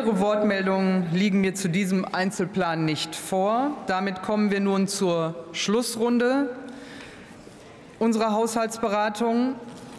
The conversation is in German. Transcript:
Weitere Wortmeldungen liegen mir zu diesem Einzelplan nicht vor. Damit kommen wir nun zur Schlussrunde unserer Haushaltsberatung.